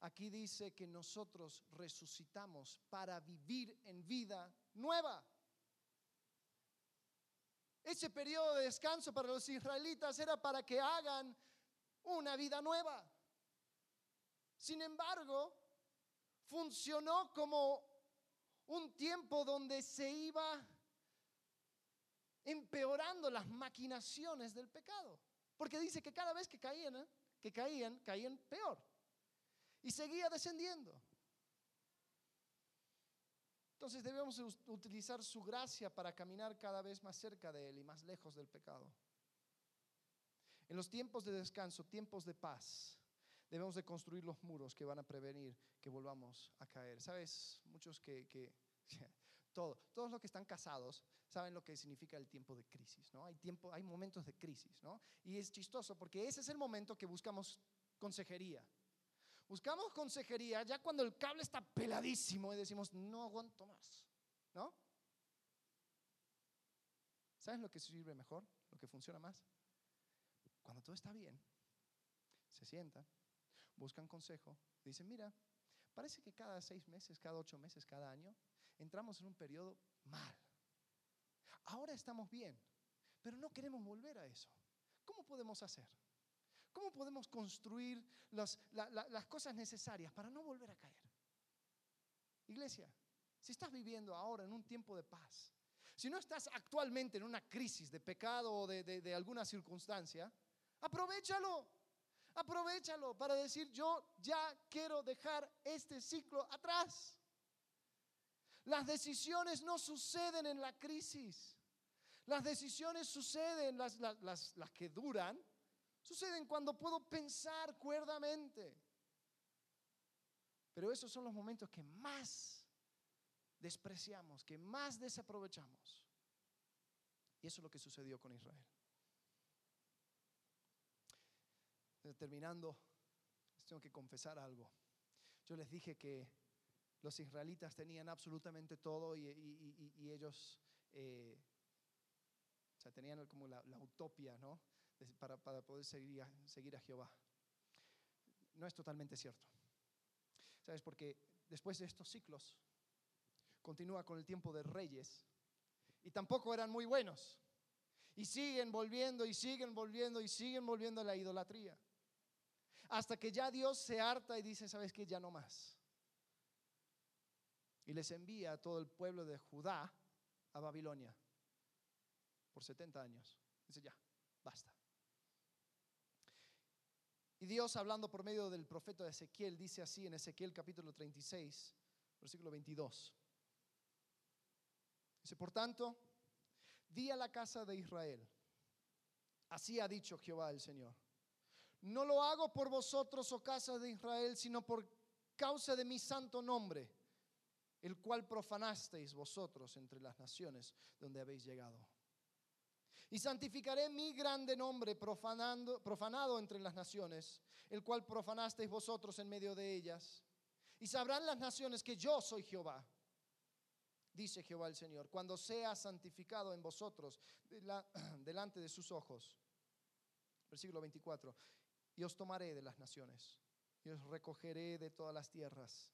Aquí dice que nosotros resucitamos para vivir en vida nueva. Ese periodo de descanso para los israelitas era para que hagan una vida nueva. Sin embargo, funcionó como un tiempo donde se iba empeorando las maquinaciones del pecado. Porque dice que cada vez que caían, ¿eh? que caían, caían peor. Y seguía descendiendo. Entonces debemos utilizar su gracia para caminar cada vez más cerca de Él y más lejos del pecado. En los tiempos de descanso, tiempos de paz, debemos de construir los muros que van a prevenir que volvamos a caer. ¿Sabes? Muchos que, que todo, todos los que están casados saben lo que significa el tiempo de crisis, ¿no? Hay, tiempo, hay momentos de crisis, ¿no? Y es chistoso porque ese es el momento que buscamos consejería. Buscamos consejería ya cuando el cable está peladísimo y decimos, no aguanto más, ¿no? ¿Sabes lo que sirve mejor? Lo que funciona más. Cuando todo está bien, se sientan, buscan consejo, dicen, mira, parece que cada seis meses, cada ocho meses, cada año, entramos en un periodo mal. Ahora estamos bien, pero no queremos volver a eso. ¿Cómo podemos hacer? ¿Cómo podemos construir las, cosas necesarias para no volver a caer? Iglesia, si estás viviendo ahora en un tiempo de paz, si no estás actualmente en una crisis de pecado o de, de, alguna circunstancia, aprovechalo. Aprovechalo para decir, yo ya quiero dejar este ciclo atrás. Las decisiones no suceden en la crisis. Las decisiones suceden, las, las, las que duran, Suceden cuando puedo pensar cuerdamente. Pero esos son los momentos que más despreciamos, que más desaprovechamos. Y eso es lo que sucedió con Israel. Eh, terminando, les tengo que confesar algo. Yo les dije que los israelitas tenían absolutamente todo y, ellos eh, o sea, tenían como la, la utopía, ¿no? para, poder seguir a, seguir a Jehová. No es totalmente cierto. ¿Sabes? Porque después de estos ciclos, continúa con el tiempo de reyes y tampoco eran muy buenos. Y siguen volviendo y siguen volviendo y siguen volviendo a la idolatría. Hasta que ya Dios se harta y dice, ¿sabes qué? Ya no más. Y les envía a todo el pueblo de Judá a Babilonia por 70 años. Dice, ya, basta. Y Dios hablando por medio del profeta Ezequiel dice así en Ezequiel capítulo 36, versículo 22. Dice, por tanto, di a la casa de Israel, así ha dicho Jehová el Señor, no lo hago por vosotros, oh casa de Israel, sino por causa de mi santo nombre, el cual profanasteis vosotros entre las naciones donde habéis llegado. Y santificaré mi grande nombre profanando, profanado entre las naciones, el cual profanasteis vosotros en medio de ellas. Y sabrán las naciones que yo soy Jehová, dice Jehová el Señor, cuando sea santificado en vosotros delante de sus ojos. Versículo 24. Y os tomaré de las naciones, y os recogeré de todas las tierras,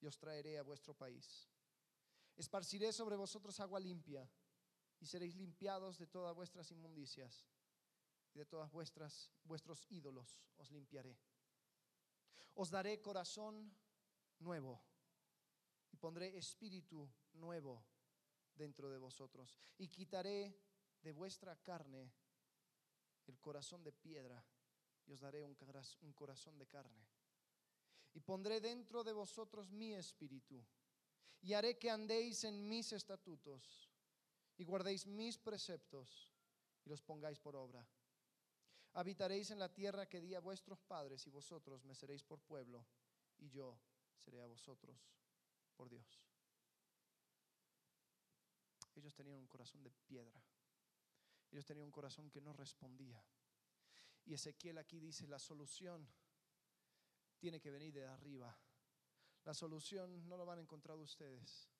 y os traeré a vuestro país. Esparciré sobre vosotros agua limpia y seréis limpiados de todas vuestras inmundicias y de todas vuestras vuestros ídolos os limpiaré. Os daré corazón nuevo y pondré espíritu nuevo dentro de vosotros y quitaré de vuestra carne el corazón de piedra y os daré un corazón de carne. Y pondré dentro de vosotros mi espíritu y haré que andéis en mis estatutos y guardéis mis preceptos y los pongáis por obra. Habitaréis en la tierra que di a vuestros padres y vosotros me seréis por pueblo y yo seré a vosotros por Dios. Ellos tenían un corazón de piedra. Ellos tenían un corazón que no respondía. Y Ezequiel aquí dice, la solución tiene que venir de arriba. La solución no lo van a encontrar ustedes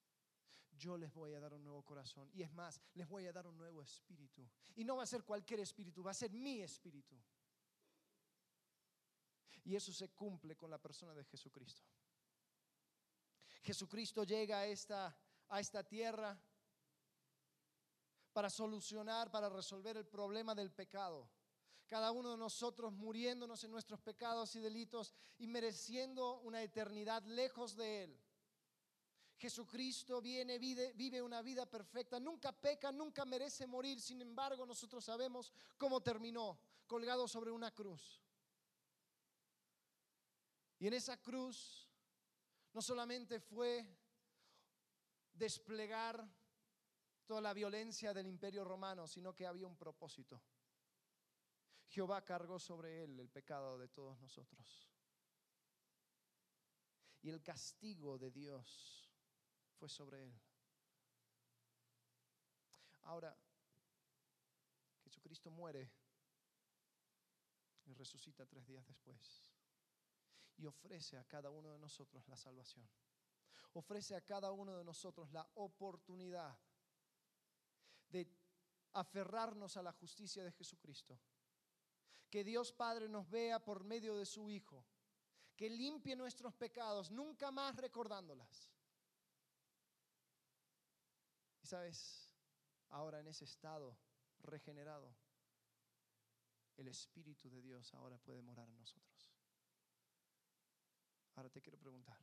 yo les voy a dar un nuevo corazón. Y es más, les voy a dar un nuevo espíritu. Y no va a ser cualquier espíritu, va a ser mi espíritu. Y eso se cumple con la persona de Jesucristo. Jesucristo llega a esta, a esta tierra para solucionar, para resolver el problema del pecado. Cada uno de nosotros muriéndonos en nuestros pecados y delitos y mereciendo una eternidad lejos de Él. Jesucristo viene, vive, vive una vida perfecta, nunca peca, nunca merece morir. Sin embargo, nosotros sabemos cómo terminó, colgado sobre una cruz. Y en esa cruz no solamente fue desplegar toda la violencia del imperio romano, sino que había un propósito. Jehová cargó sobre él el pecado de todos nosotros. Y el castigo de Dios fue sobre él. Ahora, Jesucristo muere y resucita tres días después. Y ofrece a cada uno de nosotros la salvación. Ofrece a cada uno de nosotros la oportunidad de aferrarnos a la justicia de Jesucristo. Que Dios Padre nos vea por medio de su Hijo. Que limpie nuestros pecados, nunca más recordándolas. Y sabes, ahora en ese estado regenerado, el Espíritu de Dios ahora puede morar en nosotros. Ahora te quiero preguntar,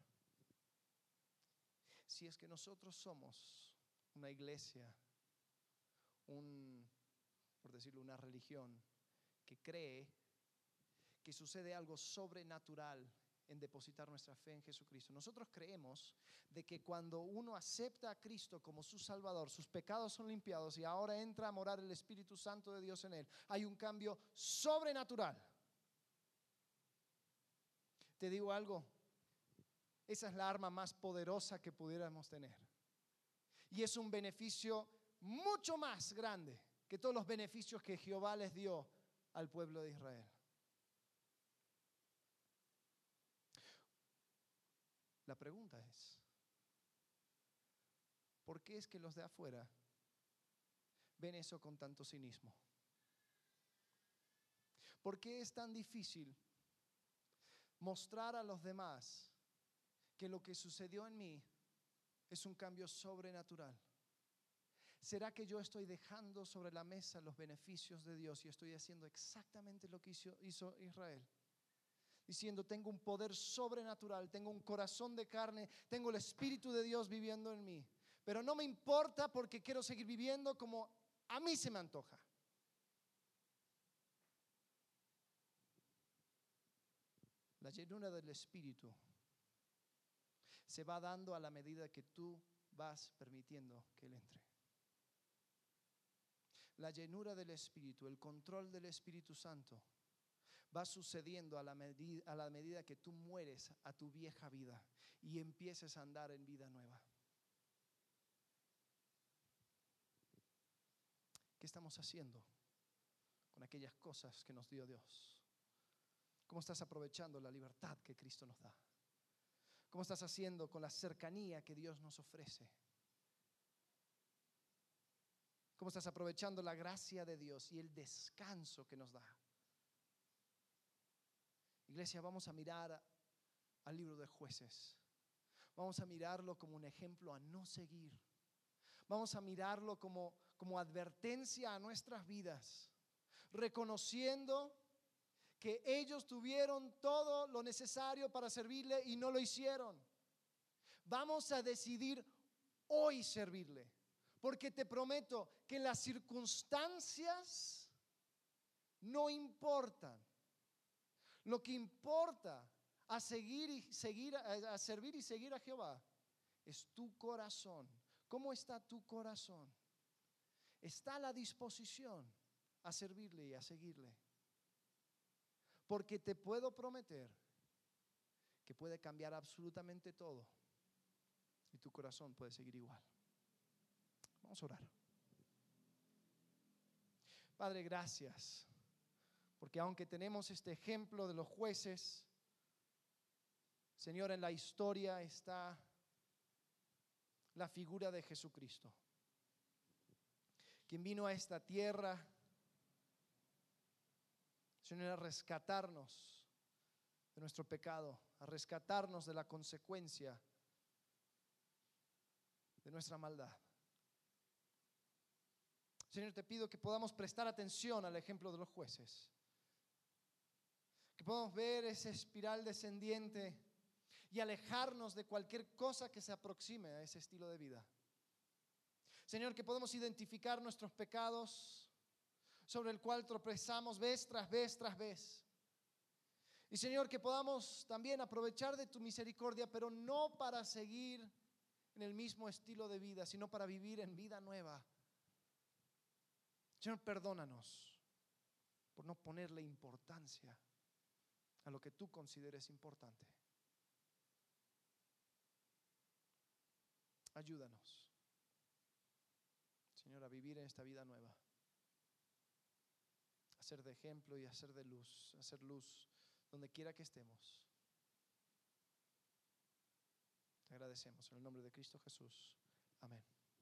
si es que nosotros somos una iglesia, un, por decirlo, una religión que cree que sucede algo sobrenatural en depositar nuestra fe en Jesucristo. Nosotros creemos de que cuando uno acepta a Cristo como su Salvador, sus pecados son limpiados y ahora entra a morar el Espíritu Santo de Dios en él. Hay un cambio sobrenatural. Te digo algo, esa es la arma más poderosa que pudiéramos tener. Y es un beneficio mucho más grande que todos los beneficios que Jehová les dio al pueblo de Israel. La pregunta es, ¿por qué es que los de afuera ven eso con tanto cinismo? ¿Por qué es tan difícil mostrar a los demás que lo que sucedió en mí es un cambio sobrenatural? ¿Será que yo estoy dejando sobre la mesa los beneficios de Dios y estoy haciendo exactamente lo que hizo, Israel? diciendo, tengo un poder sobrenatural, tengo un corazón de carne, tengo el Espíritu de Dios viviendo en mí. Pero no me importa porque quiero seguir viviendo como a mí se me antoja. La llenura del Espíritu se va dando a la medida que tú vas permitiendo que Él entre. La llenura del Espíritu, el control del Espíritu Santo va sucediendo a la, medida, a la medida que tú mueres a tu vieja vida y empieces a andar en vida nueva. ¿Qué estamos haciendo con aquellas cosas que nos dio Dios? ¿Cómo estás aprovechando la libertad que Cristo nos da? ¿Cómo estás haciendo con la cercanía que Dios nos ofrece? ¿Cómo estás aprovechando la gracia de Dios y el descanso que nos da? Iglesia, vamos a mirar al libro de jueces. Vamos a mirarlo como un ejemplo a no seguir. Vamos a mirarlo como, como advertencia a nuestras vidas, reconociendo que ellos tuvieron todo lo necesario para servirle y no lo hicieron. Vamos a decidir hoy servirle, porque te prometo que las circunstancias no importan. Lo que importa a seguir y seguir a servir y seguir a Jehová es tu corazón. ¿Cómo está tu corazón? Está la disposición a servirle y a seguirle. Porque te puedo prometer que puede cambiar absolutamente todo y tu corazón puede seguir igual. Vamos a orar. Padre, gracias porque aunque tenemos este ejemplo de los jueces, Señor, en la historia está la figura de Jesucristo, quien vino a esta tierra, Señor, a rescatarnos de nuestro pecado, a rescatarnos de la consecuencia de nuestra maldad. Señor, te pido que podamos prestar atención al ejemplo de los jueces que podamos ver esa espiral descendiente y alejarnos de cualquier cosa que se aproxime a ese estilo de vida. Señor, que podemos identificar nuestros pecados sobre el cual tropezamos vez tras vez tras vez. Y Señor, que podamos también aprovechar de tu misericordia, pero no para seguir en el mismo estilo de vida, sino para vivir en vida nueva. Señor, perdónanos por no ponerle importancia a lo que tú consideres importante. Ayúdanos, Señor, a vivir en esta vida nueva. A ser de ejemplo y a ser de luz, a ser luz donde quiera que estemos. Te agradecemos en el nombre de Cristo Jesús. Amén.